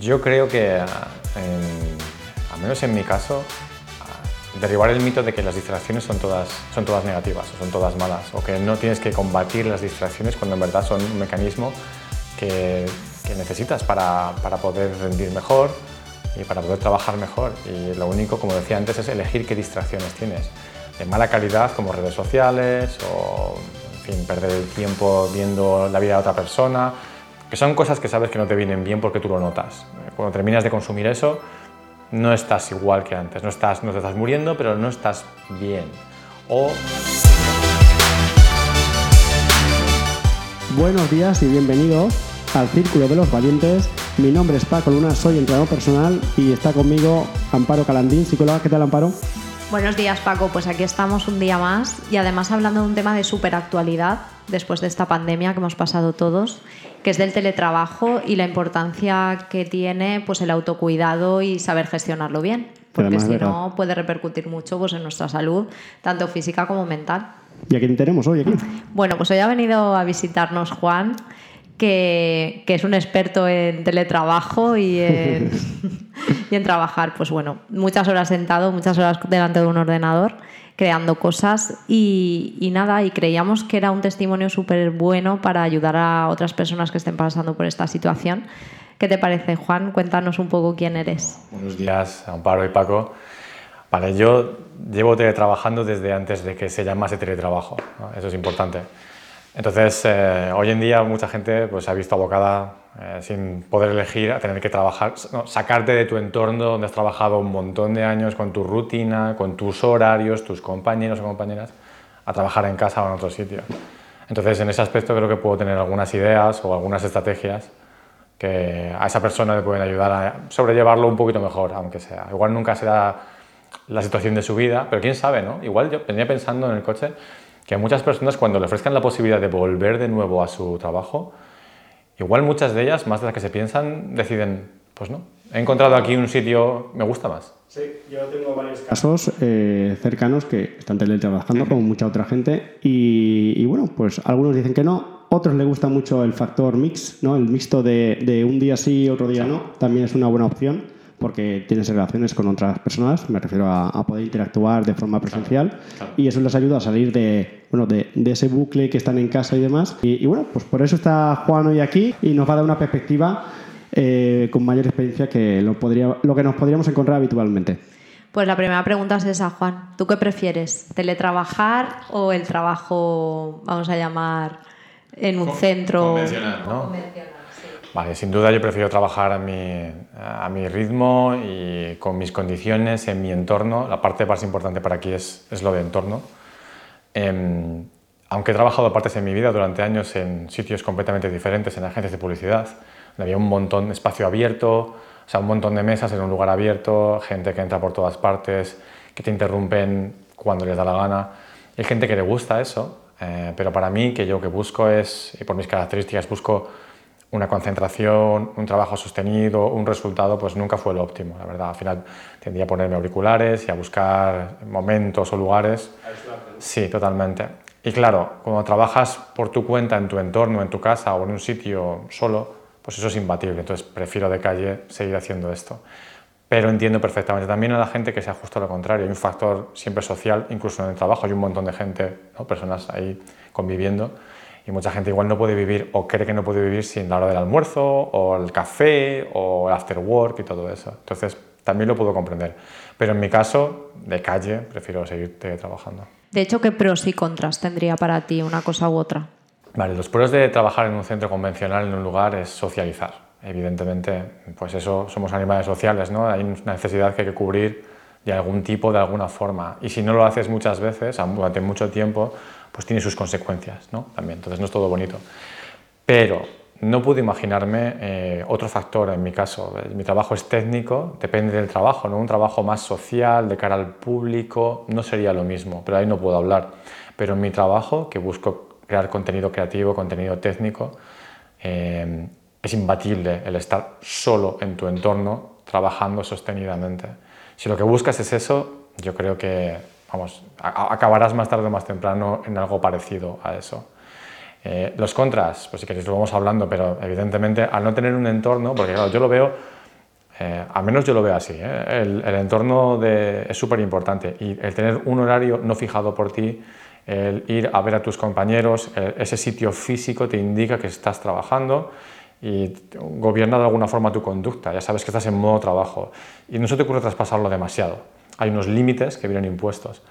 Yo creo que, al menos en mi caso, derribar el mito de que las distracciones son todas, son todas negativas o son todas malas, o que no tienes que combatir las distracciones cuando en verdad son un mecanismo que, necesitas para, para, poder rendir mejor y para poder trabajar mejor. Y lo único, como decía antes, es elegir qué distracciones tienes, de mala calidad como redes sociales o en perder el tiempo viendo la vida de otra persona, que son cosas que sabes que no te vienen bien porque tú lo notas. Cuando terminas de consumir eso, no estás igual que antes, no, estás, no te estás muriendo, pero no estás bien. O... Buenos días y bienvenidos al Círculo de los Valientes. Mi nombre es Paco Luna, soy entrenador personal y está conmigo Amparo Calandín, psicóloga. ¿Qué tal, Amparo? Buenos días, Paco. Pues aquí estamos un día más y además hablando de un tema de superactualidad después de esta pandemia que hemos pasado todos, que es del teletrabajo y la importancia que tiene pues el autocuidado y saber gestionarlo bien, porque si no puede repercutir mucho pues en nuestra salud, tanto física como mental. ¿Y a quién tenemos hoy aquí? Bueno, pues hoy ha venido a visitarnos Juan, que, que es un experto en teletrabajo y en, y en trabajar, pues bueno, muchas horas sentado, muchas horas delante de un ordenador creando cosas y, nada, y creíamos que era un testimonio súper bueno para ayudar a otras personas que estén pasando por esta situación. ¿Qué te parece, Juan? Cuéntanos un poco quién eres. Buenos días, Amparo y Paco. Vale, yo llevo teletrabajando desde antes de que se llamase teletrabajo, eso es importante. Entonces, eh, hoy en día mucha gente pues, se ha visto abocada eh, sin poder elegir a tener que trabajar, sacarte de tu entorno donde has trabajado un montón de años con tu rutina, con tus horarios, tus compañeros o compañeras, a trabajar en casa o en otro sitio. Entonces, en ese aspecto creo que puedo tener algunas ideas o algunas estrategias que a esa persona le pueden ayudar a sobrellevarlo un poquito mejor, aunque sea. Igual nunca será la situación de su vida, pero quién sabe, ¿no? Igual yo venía pensando en el coche que a muchas personas cuando le ofrezcan la posibilidad de volver de nuevo a su trabajo, igual muchas de ellas, más de las que se piensan, deciden, pues no, he encontrado aquí un sitio, me gusta más. Sí, yo tengo varios casos eh, cercanos que están teletrabajando como mucha otra gente y, bueno, pues algunos dicen que no, otros les gusta mucho el factor mix, ¿no? el mixto de, de un día sí, otro día no, también es una buena opción porque tienes relaciones con otras personas, me refiero a, poder interactuar de forma presencial y eso les ayuda a salir de, bueno, de, ese bucle que están en casa y demás. Y, bueno, pues por eso está Juan hoy aquí y nos va a dar una perspectiva eh, con mayor experiencia que lo, podría, lo que nos podríamos encontrar habitualmente. Pues la primera pregunta es esa, Juan. ¿Tú qué prefieres? ¿Teletrabajar o el trabajo, vamos a llamar, en un centro convencional? ¿no? convencional Vale, sin duda yo prefiero trabajar a mi, a mi, ritmo y con mis condiciones, en mi entorno. La parte más importante para aquí es, es lo de entorno. Em, aunque he trabajado partes en mi vida durante años en sitios completamente diferentes, en agencias de publicidad, donde había un montón de espacio abierto, o sea, un montón de mesas en un lugar abierto, gente que entra por todas partes, que te interrumpen cuando les da la gana. Hay gente que le gusta eso, eh, pero para mí, que yo que busco es, y por mis características, busco una concentración, un trabajo sostenido, un resultado, pues nunca fue lo óptimo, la verdad. Al final tendría a ponerme auriculares y a buscar momentos o lugares. Sí, totalmente. Y claro, cuando trabajas por tu cuenta, en tu entorno, en tu casa o en un sitio solo, pues eso es imbatible. Entonces prefiero de calle seguir haciendo esto. Pero entiendo perfectamente también a la gente que sea justo lo contrario. Hay un factor siempre social, incluso en el trabajo hay un montón de gente, ¿no? personas ahí conviviendo y mucha gente igual no puede vivir o cree que no puede vivir sin la hora del almuerzo o el café o el after work y todo eso. Entonces, también lo puedo comprender. Pero en mi caso, de calle, prefiero seguir trabajando. De hecho, ¿qué pros y contras tendría para ti una cosa u otra? Vale, los pros de trabajar en un centro convencional, en un lugar, es socializar. Evidentemente, pues eso, somos animales sociales, ¿no? Hay una necesidad que hay que cubrir de algún tipo, de alguna forma. Y si no lo haces muchas veces, durante mucho tiempo, pues tiene sus consecuencias, ¿no? También, entonces no es todo bonito. Pero no puedo imaginarme eh, otro factor en mi caso. Mi trabajo es técnico, depende del trabajo, ¿no? Un trabajo más social, de cara al público, no sería lo mismo, pero ahí no puedo hablar. Pero en mi trabajo, que busco crear contenido creativo, contenido técnico, eh, es imbatible el estar solo en tu entorno, trabajando sostenidamente. Si lo que buscas es eso, yo creo que vamos, acabarás más tarde o más temprano en algo parecido a eso. Eh, los contras, pues si queréis lo vamos hablando, pero evidentemente al no tener un entorno, porque claro, yo lo veo Eh, al menos yo lo veo así. ¿eh? El, entorno es súper importante y el tener un horario no fijado por ti, el ir a ver a tus compañeros, ese sitio físico te indica que estás trabajando y gobierna de alguna forma tu conducta. Ya sabes que estás en modo trabajo y no se te ocurre traspasarlo demasiado. Hay unos límites que vienen impuestos.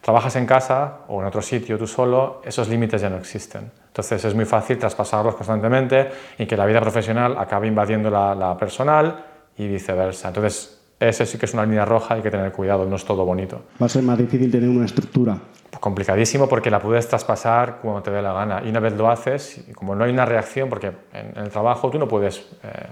Trabajas en casa o en otro sitio tú solo, esos límites ya no existen. Entonces es muy fácil traspasarlos constantemente y que la vida profesional acabe invadiendo la, la personal y viceversa. Entonces, ese sí que es una línea roja, hay que tener cuidado, no es todo bonito. Va a ser más difícil tener una estructura. complicadísimo porque la puedes traspasar cuando te dé la gana. Y una vez lo haces, como no hay una reacción, porque en, el trabajo tú no puedes eh,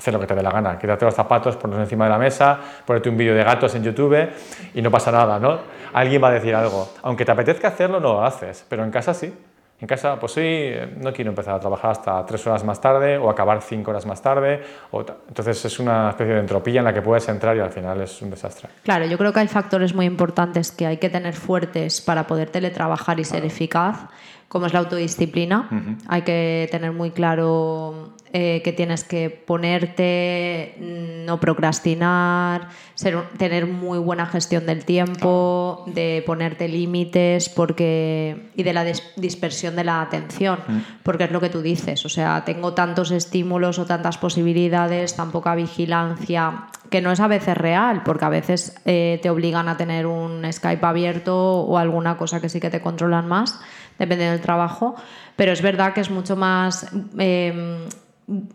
hacer lo que te dé la gana. Quítate los zapatos, ponlos encima de la mesa, ponerte un vídeo de gatos en YouTube y no pasa nada, ¿no? Alguien va a decir algo. Aunque te apetezca hacerlo, no lo haces, pero en casa sí. En casa, pues sí, no quiero empezar a trabajar hasta tres horas más tarde o acabar cinco horas más tarde. entonces es una especie de entropía en la que puedes entrar y al final es un desastre. Claro, yo creo que hay factores muy importantes que hay que tener fuertes para poder teletrabajar y ser eficaz, como es la autodisciplina. Hay que tener muy claro eh, que tienes que ponerte, no procrastinar, tener muy buena gestión del tiempo, de ponerte límites porque, y de la dispersión de la atención, porque es lo que tú dices, o sea, tengo tantos estímulos o tantas posibilidades, tan poca vigilancia, que no es a veces real, porque a veces eh, te obligan a tener un Skype abierto o alguna cosa que sí que te controlan más, depende del trabajo, pero es verdad que es mucho más... Em,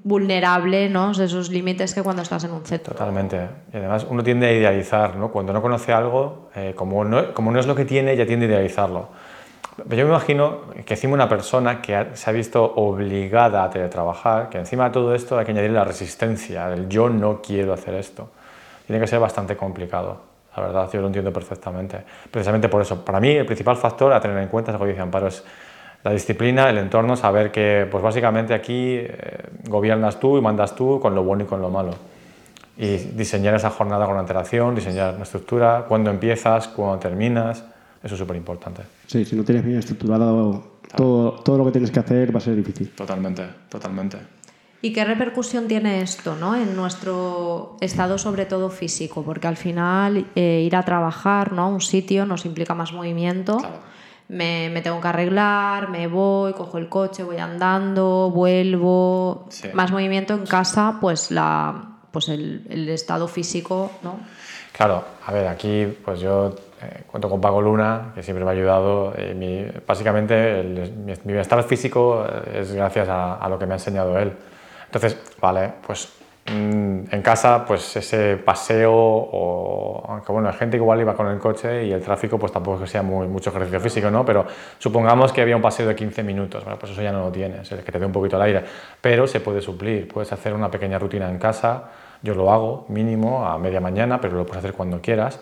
vulnerable ¿no? esos límites que cuando estás en un centro. Totalmente. Y además uno tiende a idealizar, ¿no? cuando no conoce algo, eh, como, no, como no es lo que tiene, ya tiende a idealizarlo. Yo me imagino que encima una persona que se ha visto obligada a teletrabajar, que encima de todo esto hay que añadir la resistencia, el yo no quiero hacer esto. Tiene que ser bastante complicado, la verdad, yo lo entiendo perfectamente. Precisamente por eso, para mí el principal factor a tener en cuenta, es lo que dice Amparo, es la disciplina, el entorno, saber que pues básicamente aquí eh, gobiernas tú y mandas tú con lo bueno y con lo malo. Y diseñar esa jornada con antelación, diseñar una estructura, cuándo empiezas, cuándo terminas, eso es súper importante. Sí, si no tienes bien estructurado todo, todo lo que tienes que hacer va a ser difícil. Totalmente, totalmente. ¿Y qué repercusión tiene esto ¿no? en nuestro estado, sobre todo físico? Porque al final eh, ir a trabajar ¿no? a un sitio nos implica más movimiento me, tengo que arreglar, me voy, cojo el coche, voy andando, vuelvo, más movimiento en casa, pues, la, pues el, estado físico, ¿no? Claro, a ver, aquí pues yo eh, cuento con Pago Luna, que siempre me ha ayudado. Eh, básicamente mi, bienestar físico eh, es gracias a, a, lo que me ha enseñado él. Entonces, vale, pues Mm, en casa, pues ese paseo, o aunque bueno, hay gente que igual iba con el coche y el tráfico, pues tampoco que sea muy, mucho ejercicio físico, ¿no? Pero supongamos que había un paseo de 15 minutos, bueno, pues eso ya no lo tienes, es que te dé un poquito el aire, pero se puede suplir, puedes hacer una pequeña rutina en casa, yo lo hago mínimo a media mañana, pero lo puedes hacer cuando quieras.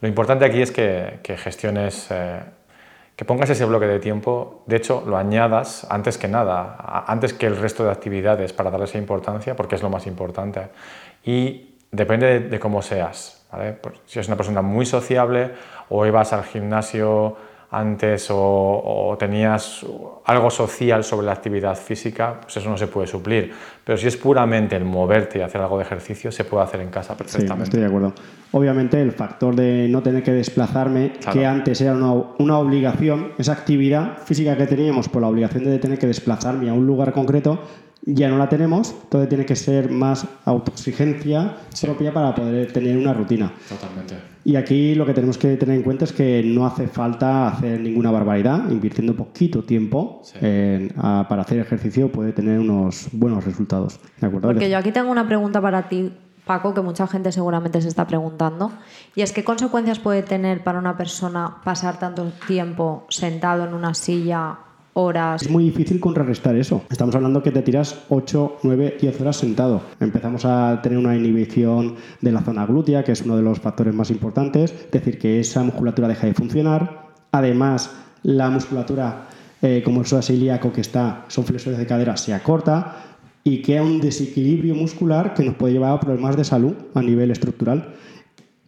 Lo importante aquí es que, que gestiones. Eh, que pongas ese bloque de tiempo, de hecho lo añadas antes que nada, antes que el resto de actividades para darle esa importancia, porque es lo más importante. Y depende de, cómo seas. ¿vale? Si eres una persona muy sociable o ibas al gimnasio antes o, tenías algo social sobre la actividad física, pues eso no se puede suplir. Pero si es puramente el moverte y hacer algo de ejercicio, se puede hacer en casa perfectamente. Sí, estoy de acuerdo. Obviamente el factor de no tener que desplazarme, que antes era una, una, obligación, esa actividad física que teníamos por la obligación de tener que desplazarme a un lugar concreto, ya no la tenemos, entonces tiene que ser más autoexigencia propia para poder tener una rutina. Totalmente. Y aquí lo que tenemos que tener en cuenta es que no hace falta hacer ninguna barbaridad, invirtiendo poquito tiempo para hacer ejercicio puede tener unos buenos resultados. ¿De acuerdo? Porque yo aquí tengo una pregunta para ti, Paco, que mucha gente seguramente se está preguntando, y es qué consecuencias puede tener para una persona pasar tanto tiempo sentado en una silla Es muy difícil contrarrestar eso. Estamos hablando que te tiras 8, 9, 10 horas sentado. Empezamos a tener una inhibición de la zona glútea, que es uno de los factores más importantes, es decir, que esa musculatura deja de funcionar. Además, la musculatura, eh, como el psoas ilíaco que está, son flexores de cadera, se acorta y queda un desequilibrio muscular que nos puede llevar a problemas de salud a nivel estructural.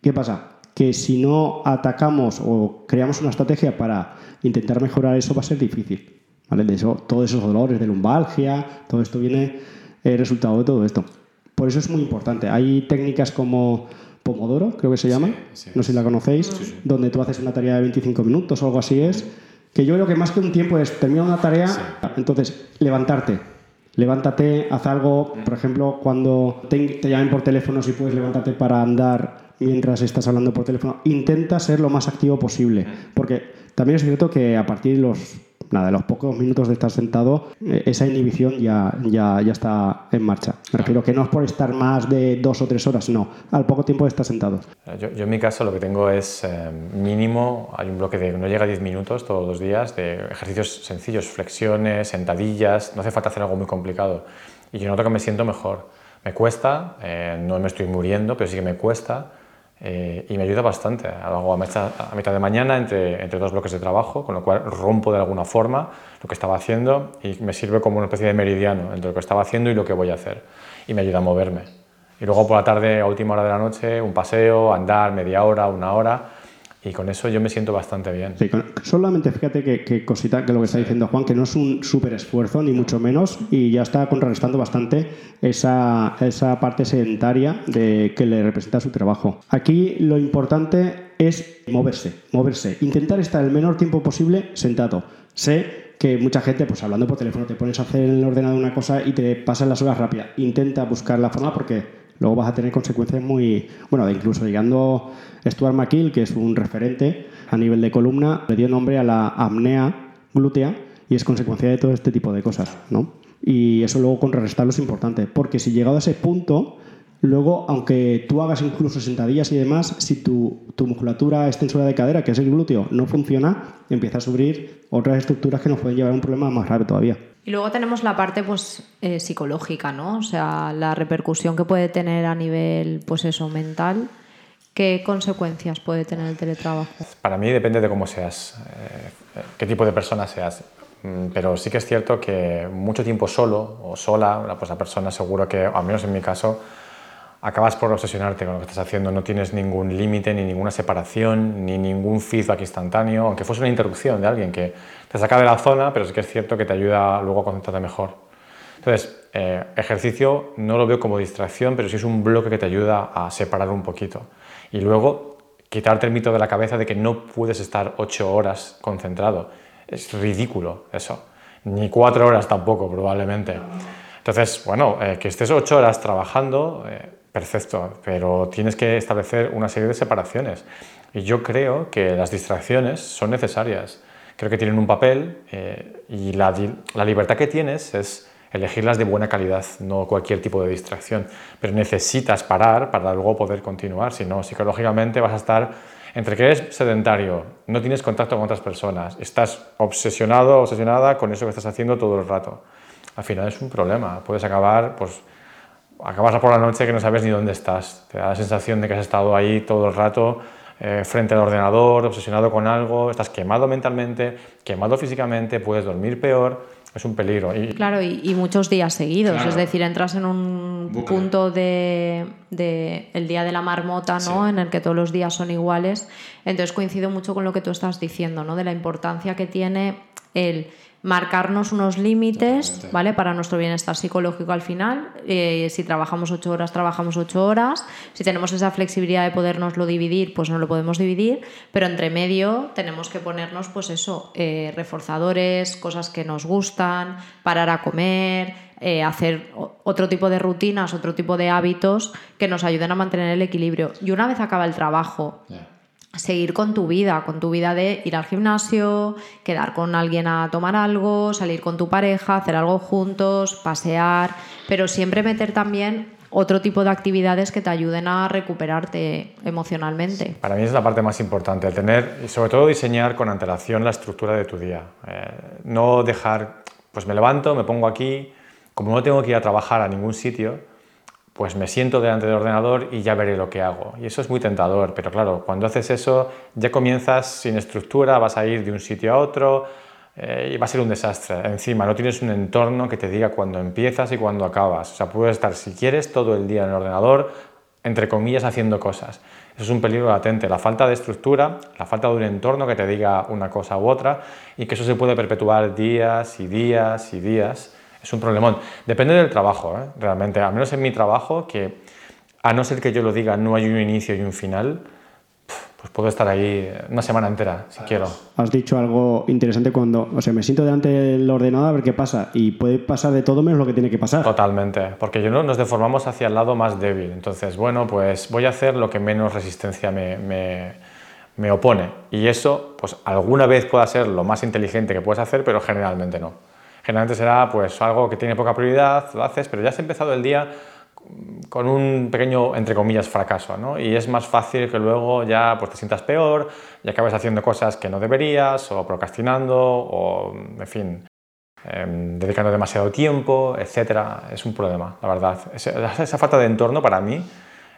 ¿Qué pasa? Que si no atacamos o creamos una estrategia para intentar mejorar eso va a ser difícil. ¿vale? De eso, todos esos dolores de lumbalgia, todo esto viene eh, resultado de todo esto. Por eso es muy importante. Hay técnicas como Pomodoro, creo que se llama, no sé si la conocéis, donde tú haces una tarea de 25 minutos o algo así es, que yo creo que más que un tiempo es terminar una tarea, entonces levantarte, levántate, haz algo, por ejemplo, cuando te, llamen por teléfono, si puedes levantarte para andar mientras estás hablando por teléfono, intenta ser lo más activo posible, porque también es cierto que a partir de los nada, de los pocos minutos de estar sentado, eh, esa inhibición ya, ya, ya está en marcha. Me refiero que no es por estar más de dos o tres horas, no, al poco tiempo de estar sentado. Yo, yo en mi caso lo que tengo es eh, mínimo, hay un bloque de no llega a 10 minutos todos los días de ejercicios sencillos, flexiones, sentadillas, no hace falta hacer algo muy complicado. Y yo noto que me siento mejor. Me cuesta, eh, no me estoy muriendo, pero sí que me cuesta eh, y me ayuda bastante. Hago a mitad, a mitad de mañana entre, entre, dos bloques de trabajo, con lo cual rompo de alguna forma lo que estaba haciendo y me sirve como una especie de meridiano entre lo que estaba haciendo y lo que voy a hacer. Y me ayuda a moverme. Y luego por la tarde, a última hora de la noche, un paseo, andar media hora, una hora y con eso yo me siento bastante bien. Sí, solamente fíjate que, cosita, que lo que está diciendo Juan, que no es un súper esfuerzo, ni mucho menos, y ya está contrarrestando bastante esa, esa parte sedentaria de, que le representa su trabajo. Aquí lo importante es moverse, moverse, intentar estar el menor tiempo posible sentado. Sé que mucha gente, pues hablando por teléfono, te pones a hacer en el ordenador una cosa y te pasan las horas rápidas. Intenta buscar la forma porque luego vas a tener consecuencias muy, bueno, incluso llegando Stuart McKill, que es un referente a nivel de columna, le dio nombre a la apnea glútea y es consecuencia de todo este tipo de cosas, ¿no? Y eso luego contrarrestarlo es importante, porque si llegado a ese punto, luego, aunque tú hagas incluso sentadillas y demás, si tu, tu musculatura extensora de cadera, que es el glúteo, no funciona, empieza a sufrir otras estructuras que nos pueden llevar a un problema más grave todavía. Y luego tenemos la parte pues eh, psicológica, ¿no? O sea, la repercusión que puede tener a nivel, pues eso, mental. ¿Qué consecuencias puede tener el teletrabajo? Para mí depende de cómo seas, eh, qué tipo de persona seas. Mm, pero sí que es cierto que mucho tiempo solo o sola, pues la persona seguro que, al menos en mi caso, acabas por obsesionarte con lo que estás haciendo, no tienes ningún límite, ni ninguna separación, ni ningún feedback instantáneo, aunque fuese una interrupción de alguien que te saca de la zona, pero sí que es cierto que te ayuda luego a concentrarte mejor. Entonces, eh, ejercicio no lo veo como distracción, pero sí es un bloque que te ayuda a separar un poquito. Y luego, quitarte el mito de la cabeza de que no puedes estar ocho horas concentrado. Es ridículo eso. Ni cuatro horas tampoco, probablemente. Entonces, bueno, eh, que estés ocho horas trabajando, eh, Perfecto, pero tienes que establecer una serie de separaciones. Y yo creo que las distracciones son necesarias. Creo que tienen un papel eh, y la, la, libertad que tienes es elegirlas de buena calidad, no cualquier tipo de distracción. Pero necesitas parar para luego poder continuar, si no, psicológicamente vas a estar entre que eres sedentario, no tienes contacto con otras personas, estás obsesionado, obsesionada con eso que estás haciendo todo el rato. Al final es un problema, puedes acabar pues, acabas por la noche que no sabes ni dónde estás. Te da la sensación de que has estado ahí todo el rato eh, frente al ordenador, obsesionado con algo, estás quemado mentalmente, quemado físicamente, puedes dormir peor, es un peligro. Y, claro, y, muchos días seguidos, es decir, entras en un punto de, de, el día de la marmota, ¿no? En el que todos los días son iguales. Entonces coincido mucho con lo que tú estás diciendo, ¿no? De la importancia que tiene el marcarnos unos límites, ¿vale? Para nuestro bienestar psicológico al final. Eh, si trabajamos ocho horas, trabajamos ocho horas. Si tenemos esa flexibilidad de podernoslo dividir, pues no lo podemos dividir. Pero entre medio tenemos que ponernos, pues eso, eh, reforzadores, cosas que nos gustan, parar a comer, eh, hacer otro tipo de rutinas, otro tipo de hábitos que nos ayuden a mantener el equilibrio. Y una vez acaba el trabajo, seguir con tu vida, con tu vida de ir al gimnasio, quedar con alguien a tomar algo, salir con tu pareja, hacer algo juntos, pasear, pero siempre meter también otro tipo de actividades que te ayuden a recuperarte emocionalmente. Para mí es la parte más importante, el tener y sobre todo diseñar con antelación la estructura de tu día. Eh, no dejar, pues me levanto, me pongo aquí, como no tengo que ir a trabajar a ningún sitio, pues me siento delante del ordenador y ya veré lo que hago. Y eso es muy tentador, pero claro, cuando haces eso ya comienzas sin estructura, vas a ir de un sitio a otro eh, y va a ser un desastre. Encima, no tienes un entorno que te diga cuándo empiezas y cuándo acabas. O sea, puedes estar, si quieres, todo el día en el ordenador, entre comillas, haciendo cosas. Eso es un peligro latente, la falta de estructura, la falta de un entorno que te diga una cosa u otra y que eso se puede perpetuar días y días y días es un problemón. Depende del trabajo, ¿eh? realmente. Al menos en mi trabajo, que a no ser que yo lo diga, no hay un inicio y un final, pues puedo estar ahí una semana entera, si quiero. Has dicho algo interesante cuando, o sea, me siento delante del ordenador a ver qué pasa y puede pasar de todo menos lo que tiene que pasar. Totalmente, porque yo no nos deformamos hacia el lado más débil. Entonces, bueno, pues voy a hacer lo que menos resistencia me, me, me opone. Y eso, pues alguna vez pueda ser lo más inteligente que puedes hacer, pero generalmente no. Generalmente será pues algo que tiene poca prioridad, lo haces, pero ya has empezado el día con un pequeño, entre comillas, fracaso, ¿no? Y es más fácil que luego ya pues, te sientas peor y acabes haciendo cosas que no deberías, o procrastinando, o, en fin, em, dedicando demasiado tiempo, etc. Es un problema, la verdad. Esa, falta de entorno para mí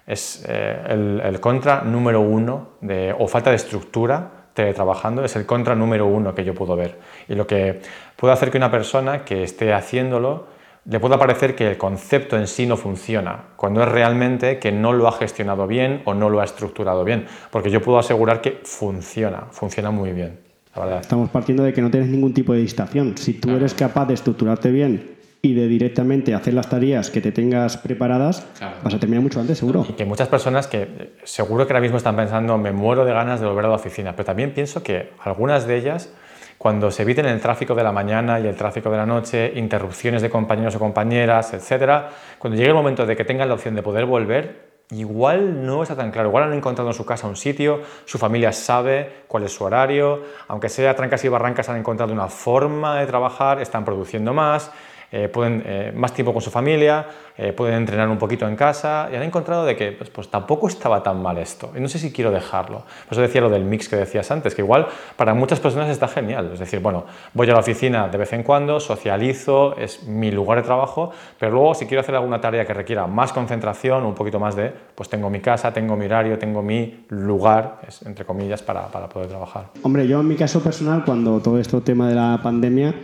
es eh, el, el, contra número uno, de, o falta de estructura teletrabajando, es el contra número uno que yo puedo ver. Y lo que puede hacer que una persona que esté haciéndolo le puede parecer que el concepto en sí no funciona, cuando es realmente que no lo ha gestionado bien o no lo ha estructurado bien, porque yo puedo asegurar que funciona, funciona muy bien. La verdad. Estamos partiendo de que no tienes ningún tipo de distracción. Si tú eres capaz de estructurarte bien y de directamente hacer las tareas que te tengas preparadas, vas a terminar mucho antes, seguro. Y que muchas personas que seguro que ahora mismo están pensando, me muero de ganas de volver a la oficina, pero también pienso que algunas de ellas cuando se eviten el tráfico de la mañana y el tráfico de la noche, interrupciones de compañeros o compañeras, etc., cuando llegue el momento de que tengan la opción de poder volver, igual no está tan claro. Igual han encontrado en su casa un sitio, su familia sabe cuál es su horario, aunque sea trancas y barrancas, han encontrado una forma de trabajar, están produciendo más, eh, pueden eh, más tiempo con su familia, eh, pueden entrenar un poquito en casa y han encontrado de que pues, pues, tampoco estaba tan mal esto y no sé si quiero dejarlo. Por eso decía lo del mix que decías antes, que igual para muchas personas está genial. Es decir, bueno, voy a la oficina de vez en cuando, socializo, es mi lugar de trabajo, pero luego si quiero hacer alguna tarea que requiera más concentración, un poquito más de, pues tengo mi casa, tengo mi horario, tengo mi lugar, entre comillas, para, para poder trabajar. Hombre, yo en mi caso personal, cuando todo esto tema de la pandemia,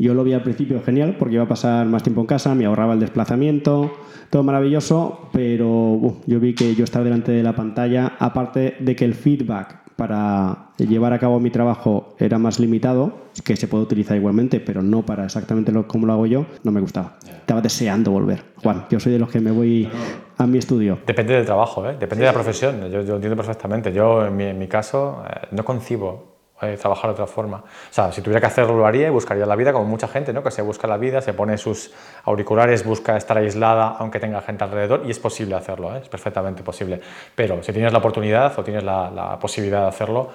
yo lo vi al principio genial porque iba a pasar más tiempo en casa, me ahorraba el desplazamiento, todo maravilloso, pero yo vi que yo estar delante de la pantalla, aparte de que el feedback para llevar a cabo mi trabajo era más limitado, que se puede utilizar igualmente, pero no para exactamente lo, como lo hago yo, no me gustaba. Estaba deseando volver. Juan, yo soy de los que me voy a mi estudio. Depende del trabajo, ¿eh? depende de la profesión. Yo, lo entiendo perfectamente. Yo, en mi, en mi caso, eh, no concibo eh, trabajar de otra forma. O sea, si tuviera que hacerlo lo haría y buscaría la vida como mucha gente, ¿no? Que se busca la vida, se pone sus auriculares, busca estar aislada aunque tenga gente alrededor y es posible hacerlo, ¿eh? es perfectamente posible. Pero si tienes la oportunidad o tienes la, la posibilidad de hacerlo,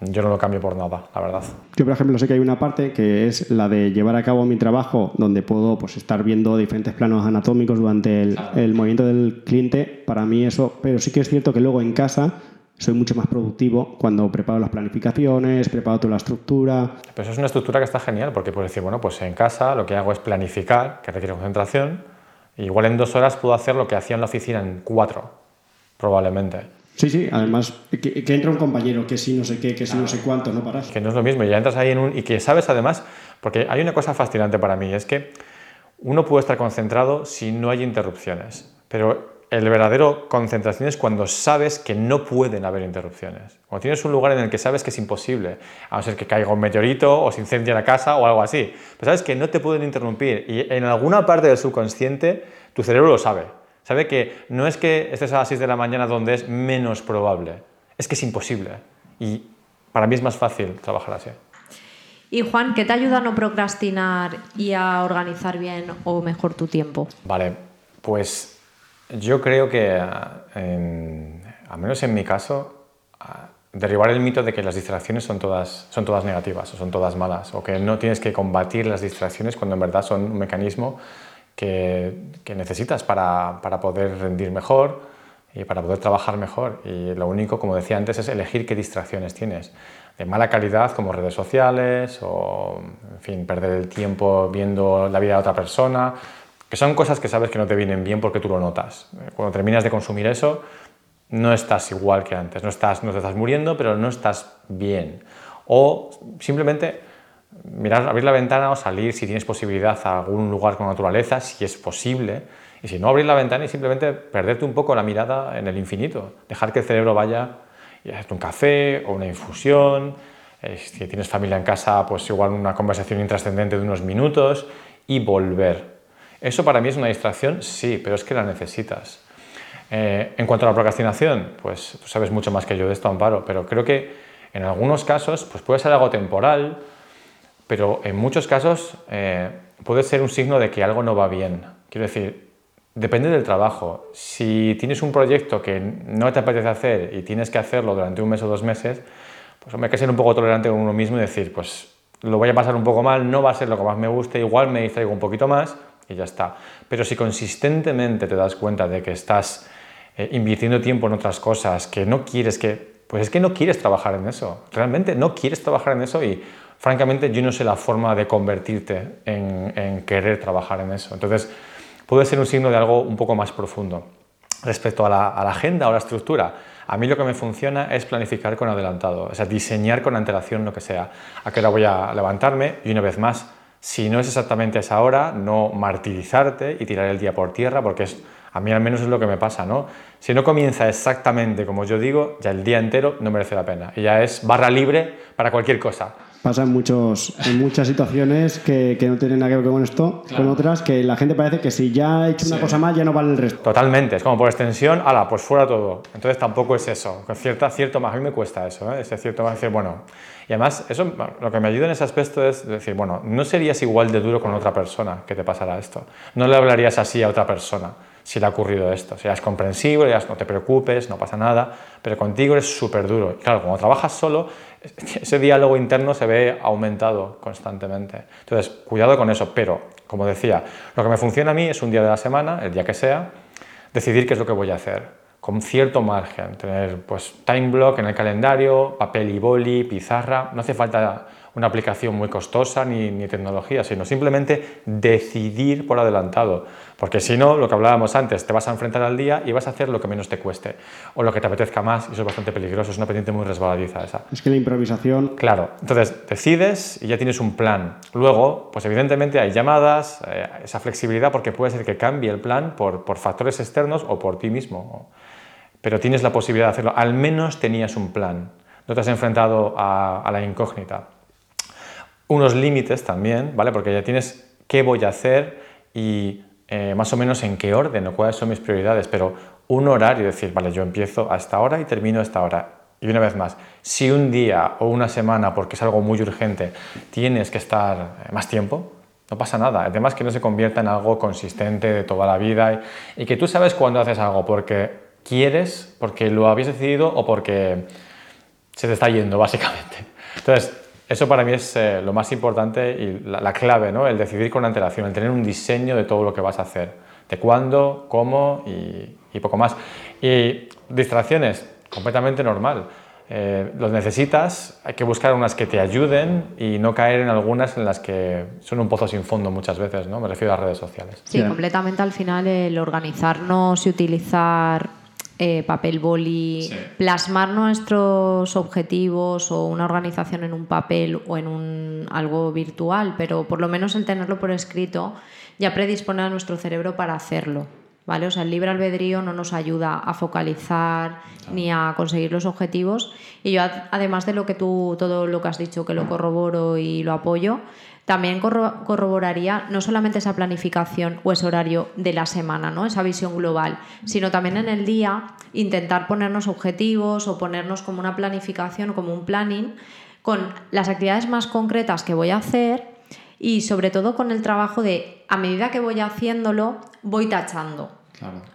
yo no lo cambio por nada, la verdad. Yo, por ejemplo, sé que hay una parte que es la de llevar a cabo mi trabajo, donde puedo pues, estar viendo diferentes planos anatómicos durante el, el movimiento del cliente. Para mí eso, pero sí que es cierto que luego en casa soy mucho más productivo cuando preparo las planificaciones, preparo toda la estructura. Pero eso es una estructura que está genial, porque puedes decir, bueno, pues en casa lo que hago es planificar, que requiere concentración, igual en dos horas puedo hacer lo que hacía en la oficina en cuatro, probablemente. Sí, sí, además que, entra un compañero que sí no sé qué, que sí no sé cuánto, no paras. Que no es lo mismo, ya entras ahí en un... y que sabes además, porque hay una cosa fascinante para mí, es que uno puede estar concentrado si no hay interrupciones, pero el verdadero concentración es cuando sabes que no pueden haber interrupciones. Cuando tienes un lugar en el que sabes que es imposible, a no ser que caiga un meteorito o se incendie la casa o algo así, pero sabes que no te pueden interrumpir y en alguna parte del subconsciente tu cerebro lo sabe. Sabe que no es que estés a las 6 de la mañana donde es menos probable, es que es imposible. Y para mí es más fácil trabajar así. Y Juan, ¿qué te ayuda a no procrastinar y a organizar bien o mejor tu tiempo? Vale, pues yo creo que, al menos en mi caso, derribar el mito de que las distracciones son todas, son todas negativas o son todas malas, o que no tienes que combatir las distracciones cuando en verdad son un mecanismo que, que necesitas para, para, poder rendir mejor y para poder trabajar mejor. Y lo único, como decía antes, es elegir qué distracciones tienes. De mala calidad, como redes sociales, o en fin, perder el tiempo viendo la vida de otra persona, que son cosas que sabes que no te vienen bien porque tú lo notas. Cuando terminas de consumir eso, no estás igual que antes, no, estás, no te estás muriendo, pero no estás bien. O simplemente mirar, abrir la ventana o salir si tienes posibilidad a algún lugar con naturaleza, si es posible. Y si no, abrir la ventana y simplemente perderte un poco la mirada en el infinito. Dejar que el cerebro vaya y hacerte un café o una infusión. Eh, si tienes familia en casa, pues igual una conversación intrascendente de unos minutos y volver. ¿Eso para mí es una distracción? Sí, pero es que la necesitas. Eh, en cuanto a la procrastinación, pues tú sabes mucho más que yo de esto, Amparo, pero creo que en algunos casos pues puede ser algo temporal, pero en muchos casos eh, puede ser un signo de que algo no va bien. Quiero decir, depende del trabajo. Si tienes un proyecto que no te apetece hacer y tienes que hacerlo durante un mes o dos meses, pues hay que ser un poco tolerante con uno mismo y decir, pues lo voy a pasar un poco mal, no va a ser lo que más me guste, igual me distraigo un poquito más y ya está. Pero si consistentemente te das cuenta de que estás eh, invirtiendo tiempo en otras cosas, que no quieres que, pues es que no quieres trabajar en eso, realmente no quieres trabajar en eso y francamente yo no sé la forma de convertirte en, en querer trabajar en eso. Entonces puede ser un signo de algo un poco más profundo. Respecto a la, a la agenda o la estructura, a mí lo que me funciona es planificar con adelantado, o sea, diseñar con antelación lo que sea. A qué hora voy a levantarme y una vez más, si no es exactamente esa hora, no martirizarte y tirar el día por tierra, porque es, a mí al menos es lo que me pasa, ¿no? Si no comienza exactamente como yo digo, ya el día entero no merece la pena. Y ya es barra libre para cualquier cosa. Pasa en, muchos, en muchas situaciones que, que, no tienen nada que ver con esto, con otras, que la gente parece que si ya ha hecho una cosa mal ya no vale el resto. Totalmente, es como por extensión, ala, pues fuera todo. Entonces tampoco es eso. Con cierta, cierto más, a mí me cuesta eso, ¿eh? ese cierto más decir, bueno. Y además, eso lo que me ayuda en ese aspecto es decir, bueno, no serías igual de duro con otra persona que te pasara esto. No le hablarías así a otra persona si le ha ocurrido esto. Seas comprensivo, no te preocupes, no pasa nada, pero contigo eres súper duro. Y claro, cuando trabajas solo, ese diálogo interno se ve aumentado constantemente. Entonces, cuidado con eso, pero, como decía, lo que me funciona a mí es un día de la semana, el día que sea, decidir qué es lo que voy a hacer con cierto margen, tener pues time block en el calendario, papel y boli, pizarra, no hace falta una aplicación muy costosa ni, ni, tecnología, sino simplemente decidir por adelantado. Porque si no, lo que hablábamos antes, te vas a enfrentar al día y vas a hacer lo que menos te cueste o lo que te apetezca más y eso es bastante peligroso, es una pendiente muy resbaladiza esa. Es que la improvisación... Claro, entonces decides y ya tienes un plan. Luego, pues evidentemente hay llamadas, eh, esa flexibilidad porque puede ser que cambie el plan por, por factores externos o por ti mismo. Pero tienes la posibilidad de hacerlo. Al menos tenías un plan. No te has enfrentado a, la incógnita unos límites también, ¿vale? Porque ya tienes qué voy a hacer y eh, más o menos en qué orden o cuáles son mis prioridades, pero un horario, decir, vale, yo empiezo a esta hora y termino a esta hora. Y una vez más, si un día o una semana, porque es algo muy urgente, tienes que estar eh, más tiempo, no pasa nada. Además que no se convierta en algo consistente de toda la vida y, y que tú sabes cuándo haces algo porque quieres, porque lo habías decidido o porque se te está yendo, básicamente. Entonces, eso para mí es eh, lo más importante y la, clave, ¿no? el decidir con antelación, el tener un diseño de todo lo que vas a hacer, de cuándo, cómo y, poco más. Y distracciones, completamente normal. Eh, los necesitas, hay que buscar unas que te ayuden y no caer en algunas en las que son un pozo sin fondo muchas veces, ¿no? Me refiero a las redes sociales. Sí, completamente al final el organizarnos y utilizar eh, papel boli, plasmar nuestros objetivos o una organización en un papel o en un, algo virtual, pero por lo menos el tenerlo por escrito ya predispone a nuestro cerebro para hacerlo. ¿Vale? O sea, el libre albedrío no nos ayuda a focalizar ni a conseguir los objetivos. Y yo, además de lo que tú, todo lo que has dicho, que lo corroboro y lo apoyo, también corroboraría no solamente esa planificación o ese horario de la semana, ¿no? esa visión global, sino también en el día intentar ponernos objetivos o ponernos como una planificación, como un planning, con las actividades más concretas que voy a hacer y sobre todo con el trabajo de, a medida que voy haciéndolo, voy tachando.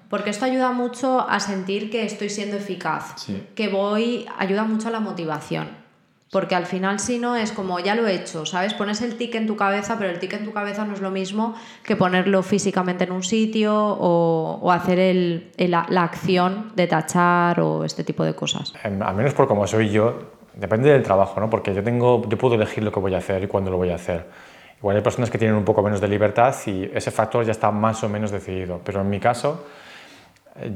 Porque esto ayuda mucho a sentir que estoy siendo eficaz, que voy, ayuda mucho a la motivación. Porque al final, si no, es como ya lo he hecho, ¿sabes? Pones el tic en tu cabeza, pero el tic en tu cabeza no es lo mismo que ponerlo físicamente en un sitio o, hacer el, la, acción de tachar o este tipo de cosas. Al menos por como soy yo, depende del trabajo, ¿no? Porque yo, tengo, yo puedo elegir lo que voy a hacer y cuándo lo voy a hacer. Igual hay personas que tienen un poco menos de libertad y ese factor ya está más o menos decidido. Pero en mi caso,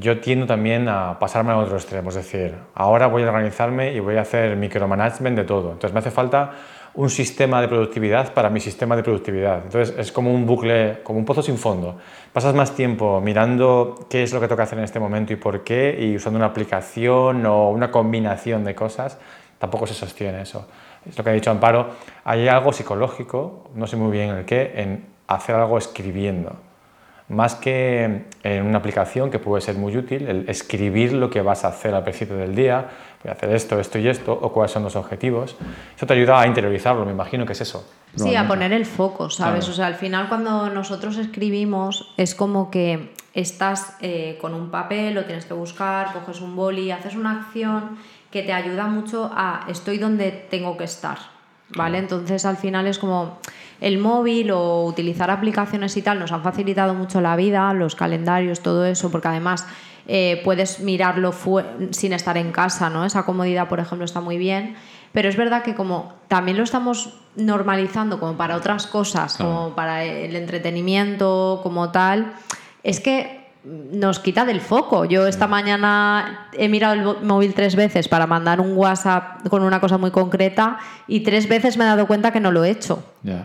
yo tiendo también a pasarme a otro extremo, es decir, ahora voy a organizarme y voy a hacer micromanagement de todo. Entonces me hace falta un sistema de productividad para mi sistema de productividad. Entonces es como un bucle, como un pozo sin fondo. Pasas más tiempo mirando qué es lo que toca hacer en este momento y por qué y usando una aplicación o una combinación de cosas, tampoco se sostiene eso. Es lo que ha dicho Amparo, hay algo psicológico, no sé muy bien el qué, en hacer algo escribiendo. Más que en una aplicación que puede ser muy útil, el escribir lo que vas a hacer al principio del día, voy a hacer esto, esto y esto, o cuáles son los objetivos. Eso te ayuda a interiorizarlo, me imagino que es eso. Sí, a poner el foco, ¿sabes? O sea, al final cuando nosotros escribimos es como que estás eh, con un papel, lo tienes que buscar, coges un boli, haces una acción que te ayuda mucho a estoy donde tengo que estar, ¿vale? Entonces al final es como el móvil o utilizar aplicaciones y tal nos han facilitado mucho la vida, los calendarios, todo eso, porque además eh, puedes mirarlo sin estar en casa, ¿no? Esa comodidad, por ejemplo, está muy bien. Pero es verdad que como también lo estamos normalizando como para otras cosas, como para el entretenimiento, como tal, es que nos quita del foco. Yo esta mañana he mirado el móvil tres veces para mandar un WhatsApp con una cosa muy concreta y tres veces me he dado cuenta que no lo he hecho.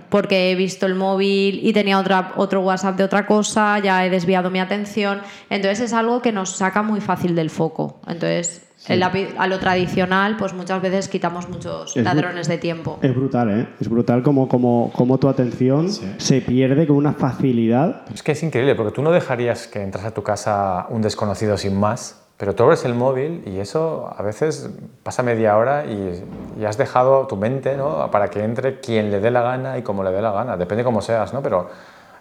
Porque he visto el móvil y tenía otra, otro WhatsApp de otra cosa, ya he desviado mi atención. Entonces es algo que nos saca muy fácil del foco. Entonces a lo tradicional, pues muchas veces quitamos muchos ladrones de tiempo. Es brutal, ¿eh? Es brutal como, como, como tu atención se pierde con una facilidad. Es que es increíble, porque tú no dejarías que entras a tu casa un desconocido sin más, pero tú abres el móvil y eso a veces pasa media hora y, y has dejado tu mente ¿no? para que entre quien le dé la gana y como le dé la gana. Depende cómo seas, ¿no? Pero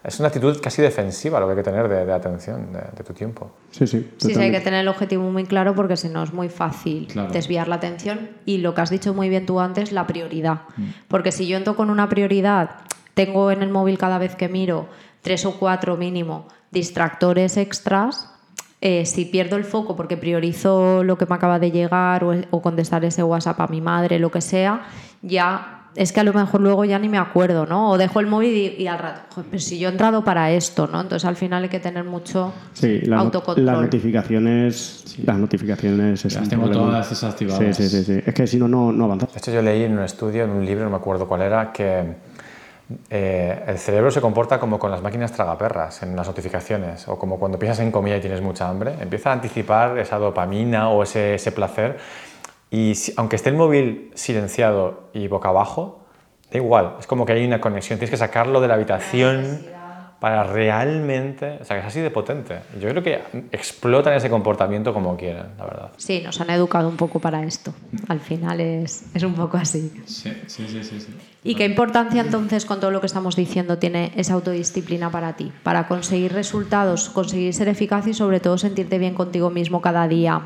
es una actitud casi defensiva lo que hay que tener de, atención, de, tu tiempo. Sí, sí. Sí, sí, hay que tener el objetivo muy claro porque si no es muy fácil desviar la atención. Y lo que has dicho muy bien tú antes, la prioridad. Mm. Porque si yo entro con una prioridad, tengo en el móvil cada vez que miro tres o cuatro mínimo distractores extras, eh, si pierdo el foco porque priorizo lo que me acaba de llegar o, o contestar ese WhatsApp a mi madre, lo que sea, ya es que a lo mejor luego ya ni me acuerdo, ¿no? O dejo el móvil y, al rato, pero si yo he entrado para esto, ¿no? Entonces al final hay que tener mucho sí, autocontrol. Las notificaciones, las notificaciones es tengo todas desactivadas. Sí, sí, sí, Es que si no, no, no avanza. De hecho, yo leí en un estudio, en un libro, no me acuerdo cuál era, que eh, el cerebro se comporta como con las máquinas tragaperras en las notificaciones, o como cuando piensas en comida y tienes mucha hambre, empieza a anticipar esa dopamina o ese, ese placer y aunque esté el móvil silenciado y boca abajo, da igual, es como que hay una conexión, tienes que sacarlo de la habitación para realmente, o sea, que es así de potente. Yo creo que explotan ese comportamiento como quieran, la verdad. Sí, nos han educado un poco para esto. Al final es, es un poco así. Sí, sí, sí, sí, sí. ¿Y qué importancia entonces con todo lo que estamos diciendo tiene esa autodisciplina para ti? Para conseguir resultados, conseguir ser eficaz y sobre todo sentirte bien contigo mismo cada día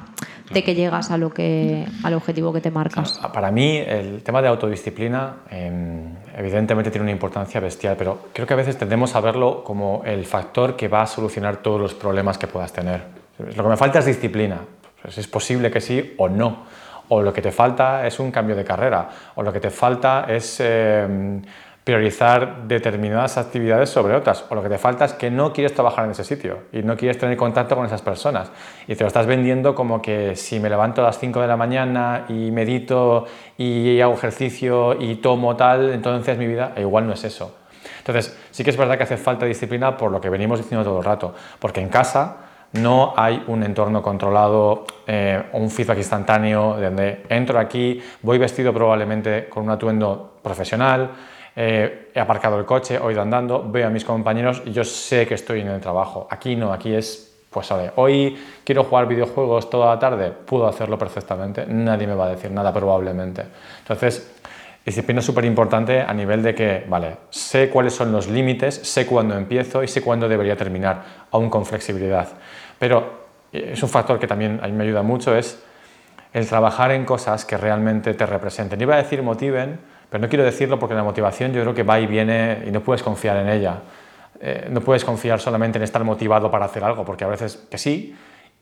de que llegas a lo que, al objetivo que te marcas. Para mí el tema de autodisciplina em, evidentemente tiene una importancia bestial, pero creo que a veces tendemos a verlo como el factor que va a solucionar todos los problemas que puedas tener. Lo que me falta es disciplina. Pues es posible que sí o no. O lo que te falta es un cambio de carrera. O lo que te falta es... Em, priorizar determinadas actividades sobre otras. O lo que te falta es que no quieres trabajar en ese sitio y no quieres tener contacto con esas personas. Y te lo estás vendiendo como que si me levanto a las 5 de la mañana y medito y hago ejercicio y tomo tal, entonces mi vida, e igual no es eso. Entonces, sí que es verdad que hace falta disciplina por lo que venimos diciendo todo el rato, porque en casa no hay un entorno controlado eh, un feedback instantáneo donde entro aquí, voy vestido probablemente con un atuendo profesional, eh, he aparcado el coche, he ido andando, veo a mis compañeros y yo sé que estoy en el trabajo. Aquí no, aquí es, pues vale, hoy quiero jugar videojuegos toda la tarde, puedo hacerlo perfectamente, nadie me va a decir nada probablemente. Entonces, disciplina súper importante a nivel de que, vale, sé cuáles son los límites, sé cuándo empiezo y sé cuándo debería terminar, aún con flexibilidad. Pero eh, es un factor que también a mí me ayuda mucho, es el trabajar en cosas que realmente te representen. Iba a decir motiven, pero no quiero decirlo porque la motivación yo creo que va y viene y no puedes confiar en ella. Eh, no puedes confiar solamente en estar motivado para hacer algo, porque a veces que sí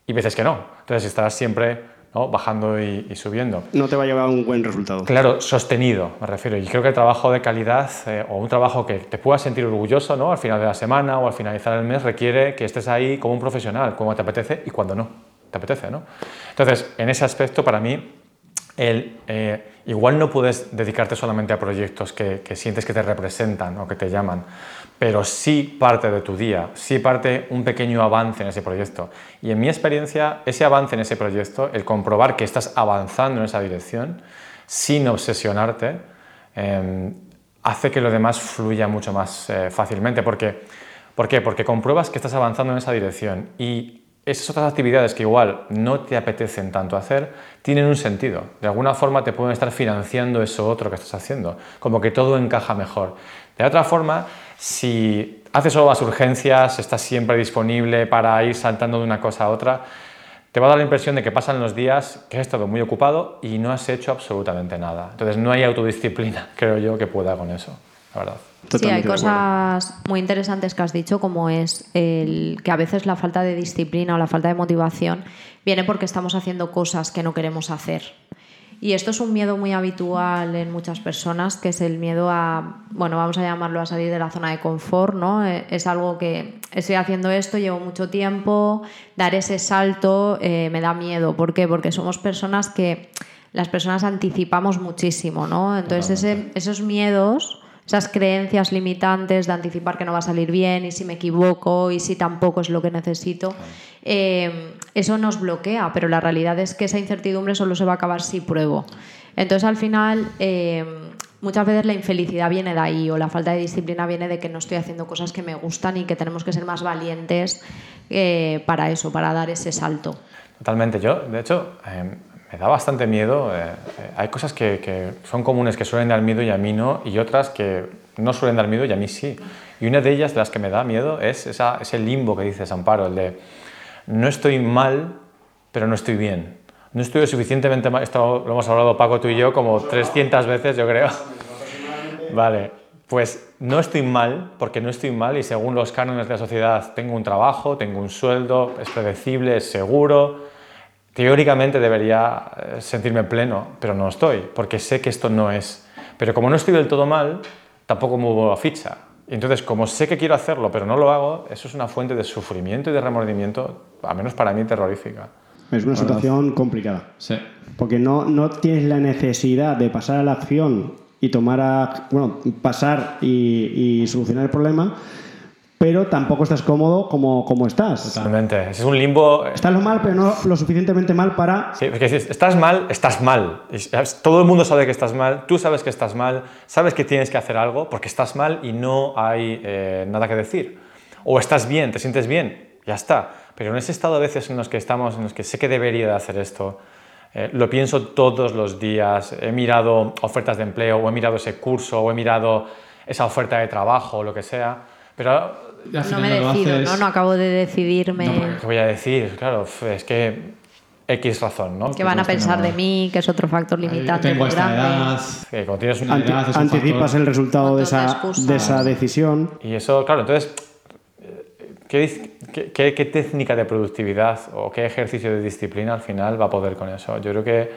y veces que no. Entonces estarás siempre bajando y, subiendo. No te va a llevar a un buen resultado. Claro, sostenido, me refiero. Y creo que el trabajo de calidad eh, o un trabajo que te puedas sentir orgulloso ¿no? al final de la semana o al finalizar el mes requiere que estés ahí como un profesional, como te apetece y cuando no te apetece. ¿no? Entonces, en ese aspecto, para mí, el, eh, igual no puedes dedicarte solamente a proyectos que, sientes que te representan o que te llaman, pero sí parte de tu día, sí parte un pequeño avance en ese proyecto. Y en mi experiencia, ese avance en ese proyecto, el comprobar que estás avanzando en esa dirección, sin obsesionarte, em, hace que lo demás fluya mucho más eh, fácilmente. Porque, ¿Por qué? Porque compruebas que estás avanzando en esa dirección y esas otras actividades que igual no te apetecen tanto hacer, tienen un sentido. De alguna forma te pueden estar financiando eso otro que estás haciendo, como que todo encaja mejor. De otra forma, si haces solo las urgencias, estás siempre disponible para ir saltando de una cosa a otra, te va a dar la impresión de que pasan los días que has estado muy ocupado y no has hecho absolutamente nada. Entonces no hay autodisciplina, creo yo, que pueda con eso, la verdad. Sí, hay cosas muy interesantes que has dicho, como es el que a veces la falta de disciplina o la falta de motivación viene porque estamos haciendo cosas que no queremos hacer. Y esto es un miedo muy habitual en muchas personas, que es el miedo a, bueno, vamos a llamarlo a salir de la zona de confort, ¿no? Eh, es algo que estoy haciendo esto, llevo mucho tiempo, dar ese salto eh, me da miedo. ¿Por qué? Porque somos personas que las personas anticipamos muchísimo, ¿no? Entonces esos miedos esas creencias limitantes de anticipar que no va a salir bien y si me equivoco y si tampoco es lo que necesito, eh, eso nos bloquea, pero la realidad es que esa incertidumbre solo se va a acabar si pruebo. Entonces al final eh, muchas veces la infelicidad viene de ahí o la falta de disciplina viene de que no estoy haciendo cosas que me gustan y que tenemos que ser más valientes eh, para eso, para dar ese salto. Totalmente, yo de hecho me da bastante miedo. Eh, eh, hay cosas que, son comunes que suelen dar miedo y a mí no, y otras que no suelen dar miedo y a mí sí. Y una de ellas, de las que me da miedo, es esa, ese limbo que dice Amparo, el de no estoy mal, pero no estoy bien. No estoy lo suficientemente mal, esto lo hemos hablado Paco tú y yo como 300 veces, yo creo. Vale, pues no estoy mal, porque no estoy mal y según los cánones de la sociedad tengo un trabajo, tengo un sueldo, es predecible, es seguro, Teóricamente debería eh, sentirme pleno, pero no estoy, porque sé que esto no es. Pero como no estoy del todo mal, tampoco muevo la ficha. entonces, como sé que quiero hacerlo, pero no lo hago, eso es una fuente de sufrimiento y de remordimiento, al menos para mí, terrorífica. Es una situación complicada. Sí. Porque no, no tienes la necesidad de pasar a la acción y tomar a, bueno, pasar y, y solucionar el problema, pero tampoco estás cómodo como, como estás. Totalmente. Es un limbo. Eh, estás lo mal, pero no lo suficientemente mal para. Sí, porque si estás mal, estás mal. Todo el mundo sabe que estás mal, tú sabes que estás mal, sabes que tienes que hacer algo porque estás mal y no hay eh, nada que decir. O estás bien, te sientes bien, ya está. Pero en ese estado a veces en los que estamos, en los que sé que debería de hacer esto, eh, lo pienso todos los días, he mirado ofertas de empleo, o he mirado ese curso, o he mirado esa oferta de trabajo, o lo que sea, pero no me decido, ¿no? No acabo de decidirme. ¿Qué voy a decir? Claro, es que X razón, ¿no? Que van a pensar de mí, que es otro factor limitante. Tengo esta edad. Que cuando tienes una edad, anticipas el resultado de esa, de esa decisión. Y eso, claro, entonces, ¿qué, qué, qué, técnica de productividad o qué ejercicio de disciplina al final va a poder con eso? Yo creo que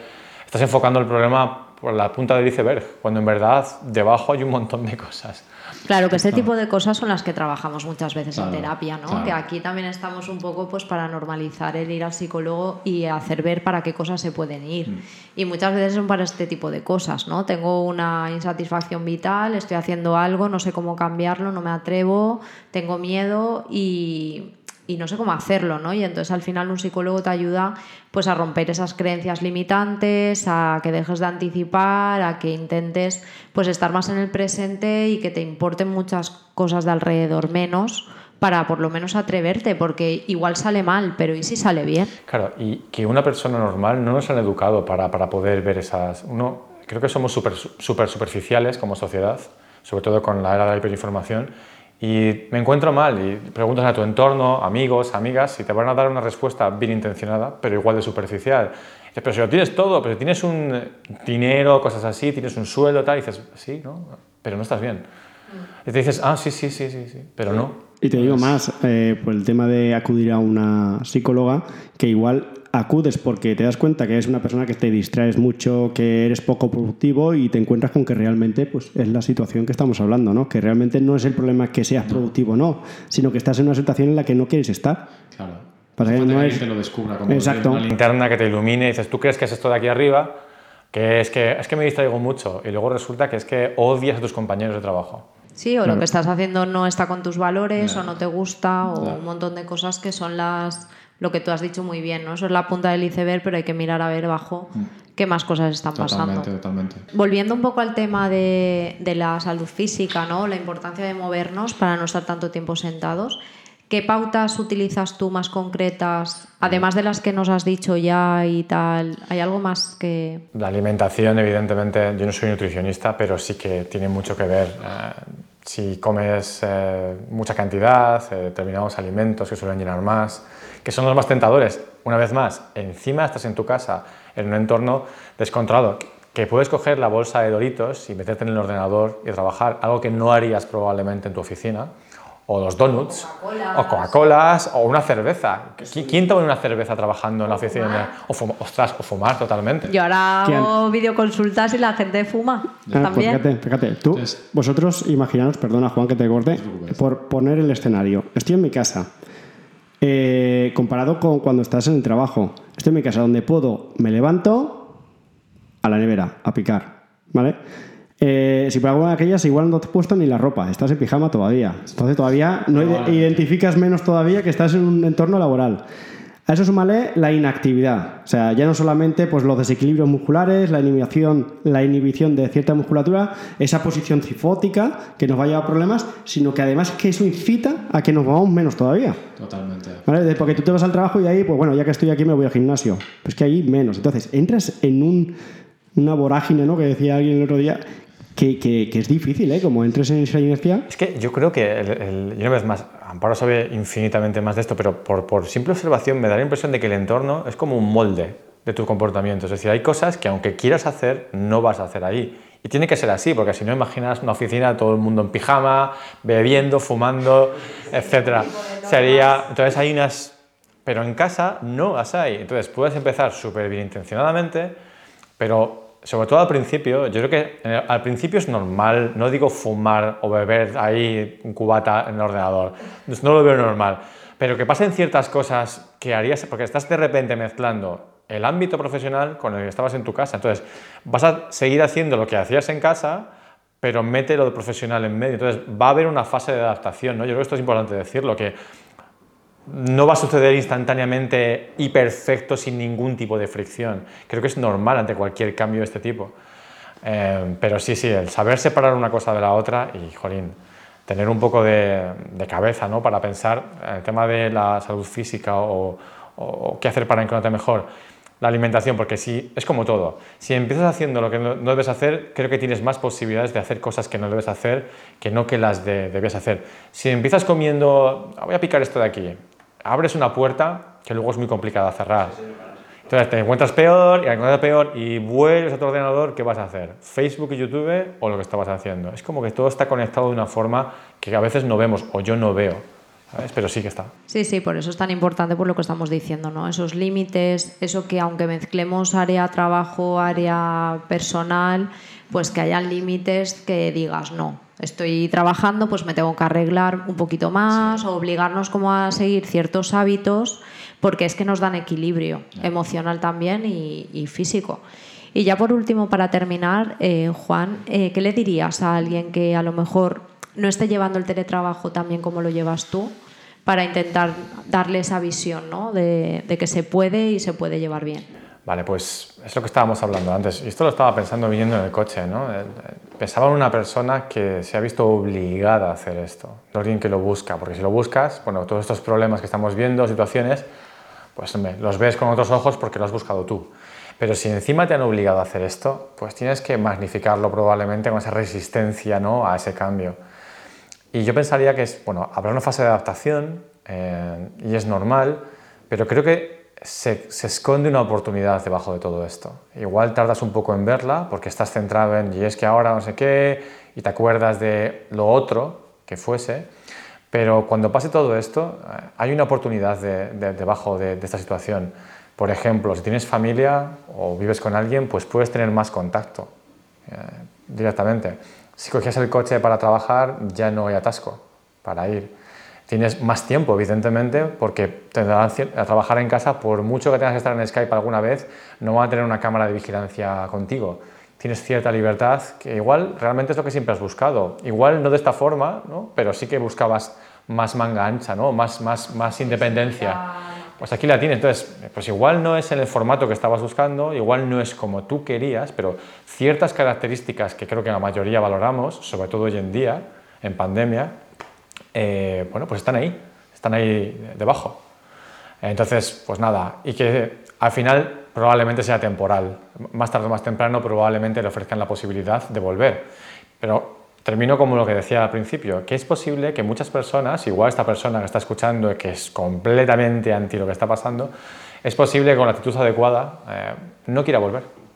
estás enfocando el problema por la punta del iceberg, cuando en verdad debajo hay un montón de cosas. Claro, que ese tipo de cosas son las que trabajamos muchas veces en terapia, ¿no? Que aquí también estamos un poco pues para normalizar el ir al psicólogo y hacer ver para qué cosas se pueden ir. Mm. Y muchas veces son para este tipo de cosas, ¿no? Tengo una insatisfacción vital, estoy haciendo algo, no sé cómo cambiarlo, no me atrevo, tengo miedo y y no sé cómo hacerlo, ¿no? Y entonces al final un psicólogo te ayuda pues a romper esas creencias limitantes, a que dejes de anticipar, a que intentes pues estar más en el presente y que te importen muchas cosas de alrededor menos para por lo menos atreverte, porque igual sale mal, pero ¿y si sale bien? Claro, y que una persona normal no nos han educado para, para poder ver esas... Uno, creo que somos súper super superficiales como sociedad, sobre todo con la era de la hiperinformación, y me encuentro mal y preguntas a tu entorno, amigos, amigas, y te van a dar una respuesta bien intencionada, pero igual de superficial. pero si lo tienes todo, pero si tienes un dinero, cosas así, tienes un sueldo, tal, y dices, sí, ¿no? Pero no estás bien. Y te dices, ah, sí, sí, sí, sí, sí, pero no. Y te digo más, eh, por el tema de acudir a una psicóloga, que igual acudes porque te das cuenta que eres una persona que te distraes mucho, que eres poco productivo y te encuentras con que realmente pues, es la situación que estamos hablando, ¿no? Que realmente no es el problema que seas productivo o no, sino que estás en una situación en la que no quieres estar. Claro. Para que no es... te lo descubra como Exacto. una linterna que te ilumine y dices, tú crees que es esto de aquí arriba, que es que, es que me distraigo mucho y luego resulta que es que odias a tus compañeros de trabajo. Sí, o lo que estás haciendo no está con tus valores o no te gusta o un montón de cosas que son las lo que tú has dicho muy bien, ¿no? Eso es la punta del iceberg, pero hay que mirar a ver abajo qué más cosas están pasando. Totalmente. Volviendo un poco al tema de, de, la salud física, ¿no? la importancia de movernos para no estar tanto tiempo sentados. ¿Qué pautas utilizas tú más concretas, además de las que nos has dicho ya y tal? ¿Hay algo más que...? La alimentación, evidentemente, yo no soy nutricionista, pero sí que tiene mucho que ver. Eh, si comes eh, mucha cantidad, eh, determinados alimentos que suelen llenar más, que son los más tentadores, una vez más, encima estás en tu casa, en un entorno descontrolado, que puedes coger la bolsa de Doritos y meterte en el ordenador y trabajar, algo que no harías probablemente en tu oficina, o los donuts, o Coca-Colas, o una cerveza. ¿Quién toma una cerveza trabajando en la oficina? O fumar, ostras, o fumar totalmente. Yo ahora hago videoconsultas y la gente fuma. Ah, pues también. fíjate, fíjate, tú, vosotros imaginaos, perdona Juan que te corte, por poner el escenario. Estoy en mi casa, eh, comparado con cuando estás en el trabajo. Estoy en mi casa donde puedo, me levanto a la nevera, a picar, ¿vale? Eh, si por alguna de aquellas igual no te has puesto ni la ropa, estás en pijama todavía. Entonces todavía no identificas menos todavía que estás en un entorno laboral. A eso súmale la inactividad. O sea, ya no solamente pues, los desequilibrios musculares, la inhibición, la inhibición de cierta musculatura, esa posición cifótica que nos va a llevar problemas, sino que además que eso incita a que nos vamos menos todavía. Totalmente. ¿Vale? Porque tú te vas al trabajo y ahí, pues bueno, ya que estoy aquí me voy al gimnasio. Pues que ahí menos. Entonces, entras en un, una vorágine, ¿no? Que decía alguien el otro día, que, que, es difícil, ¿eh? Como entres en esa inercia. Es que yo creo que, el, una vez más, Amparo sabe infinitamente más de esto, pero por, por, simple observación me da la impresión de que el entorno es como un molde de tu comportamiento. Es decir, hay cosas que aunque quieras hacer, no vas a hacer ahí. Y tiene que ser así, porque si no imaginas una oficina, todo el mundo en pijama, bebiendo, fumando, etc. Sería, entonces hay unas... Pero en casa no las hay. Entonces puedes empezar súper bien intencionadamente, pero sobre todo al principio, yo creo que eh, al principio es normal, no digo fumar o beber ahí un cubata en el ordenador, no lo veo normal, pero que pasen ciertas cosas que harías, porque estás de repente mezclando el ámbito profesional con el que estabas en tu casa, entonces vas a seguir haciendo lo que hacías en casa, pero mete lo de profesional en medio, entonces va a haber una fase de adaptación, ¿no? yo creo que esto es importante decirlo, que no va a suceder instantáneamente y perfecto sin ningún tipo de fricción. Creo que es normal ante cualquier cambio de este tipo. Eh, pero sí, sí, el saber separar una cosa de la otra y, jolín, tener un poco de, cabeza ¿no? para pensar en el tema de la salud física o, qué hacer para encontrarte mejor. La alimentación, porque si es como todo, si empiezas haciendo lo que no, debes hacer, creo que tienes más posibilidades de hacer cosas que no debes hacer que no que las de, debes hacer. Si empiezas comiendo, ah, voy a picar esto de aquí, abres una puerta que luego es muy complicada cerrar. Entonces te encuentras peor y encuentras peor y vuelves a tu ordenador, ¿qué vas a hacer? ¿Facebook y YouTube o lo que estabas haciendo? Es como que todo está conectado de una forma que a veces no vemos o yo no veo. ¿sabes? Pero sí que está. Sí, sí, por eso es tan importante por lo que estamos diciendo, ¿no? Esos límites, eso que aunque mezclemos área trabajo, área personal, pues que hayan límites que digas no, estoy trabajando, pues me tengo que arreglar un poquito más o obligarnos como a seguir ciertos hábitos porque es que nos dan equilibrio emocional también y, físico. Y ya por último, para terminar, eh, Juan, eh, ¿qué le dirías a alguien que a lo mejor no esté llevando el teletrabajo tan bien como lo llevas tú? para intentar darle esa visión ¿no? de, de que se puede y se puede llevar bien. Vale, pues es lo que estábamos hablando antes. Y esto lo estaba pensando viniendo en el coche, ¿no? Pensaba en una persona que se ha visto obligada a hacer esto, no alguien que lo busca, porque si lo buscas, bueno, todos estos problemas que estamos viendo, situaciones, pues los ves con otros ojos porque lo has buscado tú. Pero si encima te han obligado a hacer esto, pues tienes que magnificarlo probablemente con esa resistencia ¿no? a ese cambio. Y yo pensaría que es, bueno, habrá una fase de adaptación eh, y es normal, pero creo que se, esconde una oportunidad debajo de todo esto. Igual tardas un poco en verla porque estás centrado en, y es que ahora no sé qué, y te acuerdas de lo otro que fuese, pero cuando pase todo esto, eh, hay una oportunidad debajo de, esta situación. Por ejemplo, si tienes familia o vives con alguien, pues puedes tener más contacto eh, directamente. Si cogías el coche para trabajar, ya no hay atasco para ir Tienes más tiempo, evidentemente, porque tendrás a trabajar en casa, por mucho que tengas que estar en Skype alguna vez, no va a tener una cámara de vigilancia contigo. Tienes cierta libertad, que igual realmente es lo que siempre has buscado. Igual no de esta forma, ¿no? pero sí que buscabas más manga ancha, ¿no? más, más, más independencia. pues aquí la tienes. Entonces, pues igual no es en el formato que estabas buscando, igual no es como tú querías, pero ciertas características que creo que la mayoría valoramos, sobre todo hoy en día, en pandemia, eh, bueno, pues están ahí, están ahí debajo. Entonces, pues nada, y que al final probablemente sea temporal. Más tarde o más temprano probablemente le ofrezcan la posibilidad de volver. Pero termino como lo que decía al principio, que es posible que muchas personas, igual esta persona que está escuchando que es completamente anti lo que está pasando, es posible que con la actitud adecuada eh, no quiera volver.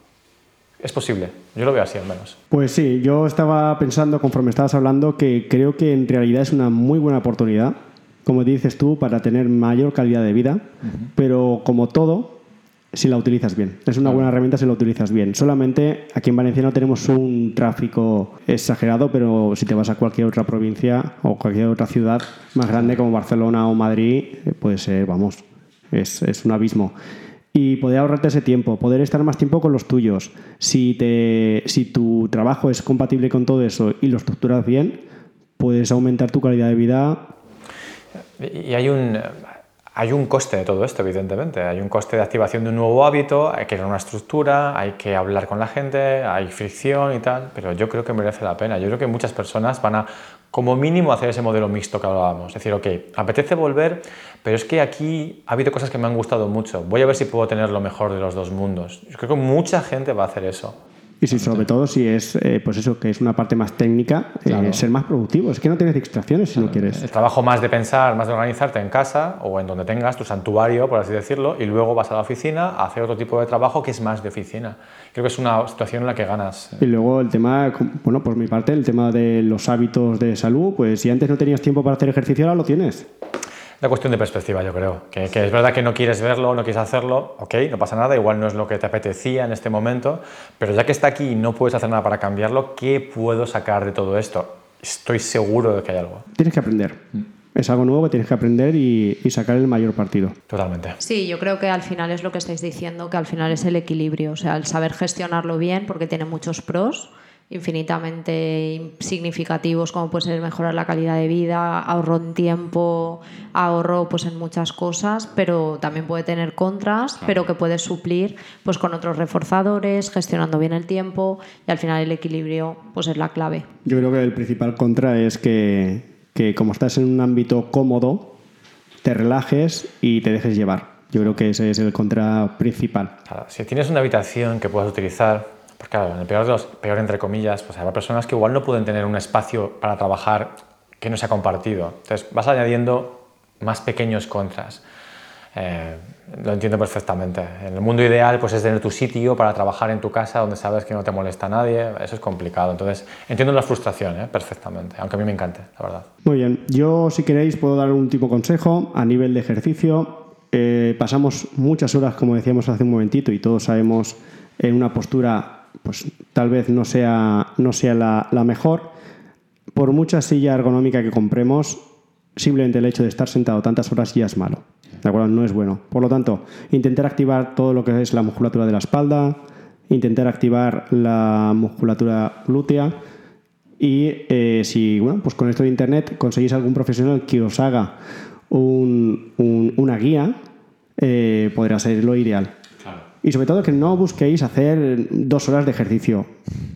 Es posible, yo lo veo así al menos. Pues sí, yo estaba pensando conforme estabas hablando que creo que en realidad es una muy buena oportunidad, como dices tú, para tener mayor calidad de vida, pero como todo, si la utilizas bien. Es una buena herramienta si la utilizas bien. Solamente aquí en Valencia no tenemos un tráfico exagerado, pero si te vas a cualquier otra provincia o cualquier otra ciudad más grande como Barcelona o Madrid, eh, puede ser, vamos, es, es un abismo. Y poder ahorrarte ese tiempo, poder estar más tiempo con los tuyos. Si, te, si tu trabajo es compatible con todo eso y lo estructuras bien, puedes aumentar tu calidad de vida. Y hay un, hay un coste de todo esto, evidentemente. Hay un coste de activación de un nuevo hábito, hay que crear una estructura, hay que hablar con la gente, hay fricción y tal, pero yo creo que merece la pena. Yo creo que muchas personas van a, como mínimo, hacer ese modelo mixto que hablábamos. Es decir, ok, apetece volver, pero es que aquí ha habido cosas que me han gustado mucho. Voy a ver si puedo tener lo mejor de los dos mundos. Yo creo que mucha gente va a hacer eso. Y si sobre todo si es, eh, pues eso, que es una parte más técnica, eh, ser más productivo. Es que no tienes distracciones si no quieres. El trabajo más de pensar, más de organizarte en casa o en donde tengas tu santuario, por así decirlo, y luego vas a la oficina a hacer otro tipo de trabajo que es más de oficina. Creo que es una situación en la que ganas. Y luego el tema, bueno, por mi parte, el tema de los hábitos de salud, pues si antes no tenías tiempo para hacer ejercicio, ahora lo tienes una cuestión de perspectiva, yo creo. Que, es verdad que no quieres verlo, no quieres hacerlo, ok, no pasa nada, igual no es lo que te apetecía en este momento, pero ya que está aquí y no puedes hacer nada para cambiarlo, ¿qué puedo sacar de todo esto? Estoy seguro de que hay algo. Tienes que aprender. Es algo nuevo que tienes que aprender y, y, sacar el mayor partido. Totalmente. Sí, yo creo que al final es lo que estáis diciendo, que al final es el equilibrio, o sea, el saber gestionarlo bien, porque tiene muchos pros infinitamente significativos como puede ser mejorar la calidad de vida, ahorro en tiempo, ahorro pues en muchas cosas, pero también puede tener contras, pero que puedes suplir pues con otros reforzadores, gestionando bien el tiempo y al final el equilibrio pues es la clave. Yo creo que el principal contra es que, que como estás en un ámbito cómodo, te relajes y te dejes llevar. Yo creo que ese es el contra principal. si tienes una habitación que puedas utilizar porque claro, en el peor de los, peor entre comillas, pues habrá personas que igual no pueden tener un espacio para trabajar que no sea compartido. Entonces vas añadiendo más pequeños contras. Eh, lo entiendo perfectamente. En el mundo ideal pues es tener tu sitio para trabajar en tu casa donde sabes que no te molesta nadie. Eso es complicado. Entonces entiendo la frustración ¿eh? perfectamente, aunque a mí me encante, la verdad. Muy bien. Yo si queréis puedo dar un tipo de consejo a nivel de ejercicio. Eh, pasamos muchas horas, como decíamos hace un momentito, y todos sabemos en una postura pues tal vez no sea, no sea la, la mejor. Por mucha silla ergonómica que compremos, simplemente el hecho de estar sentado tantas horas ya es malo. ¿De acuerdo? No es bueno. Por lo tanto, intentar activar todo lo que es la musculatura de la espalda, intentar activar la musculatura glútea y eh, si, bueno, pues con esto de internet conseguís algún profesional que os haga un, una guía, eh, podrá ser lo ideal. Y sobre todo que no busquéis hacer dos horas de ejercicio.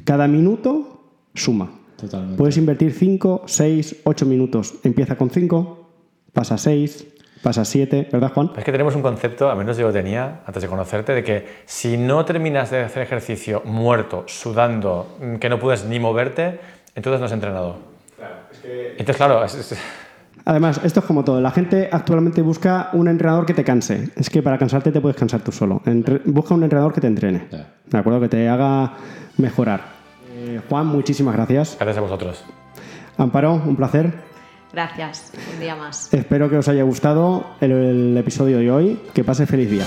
Cada minuto suma. Totalmente. Puedes invertir 5, 6, 8 minutos. Empieza con 5, pasa 6, pasa 7, ¿verdad Juan? Es que tenemos un concepto, al menos yo lo tenía antes de conocerte, de que si no terminas de hacer ejercicio muerto, sudando, que no puedes ni moverte, entonces no has entrenado. Claro, es que... Entonces, claro, es, Además, esto es como todo. La gente actualmente busca un entrenador que te canse. Es que para cansarte te puedes cansar tú solo. busca un entrenador que te entrene. ¿De acuerdo? Que te haga mejorar. Eh, Juan, muchísimas gracias. Gracias a vosotros. Amparo, un placer. Gracias. Un día más. Espero que os haya gustado el episodio de hoy. Que pase feliz día.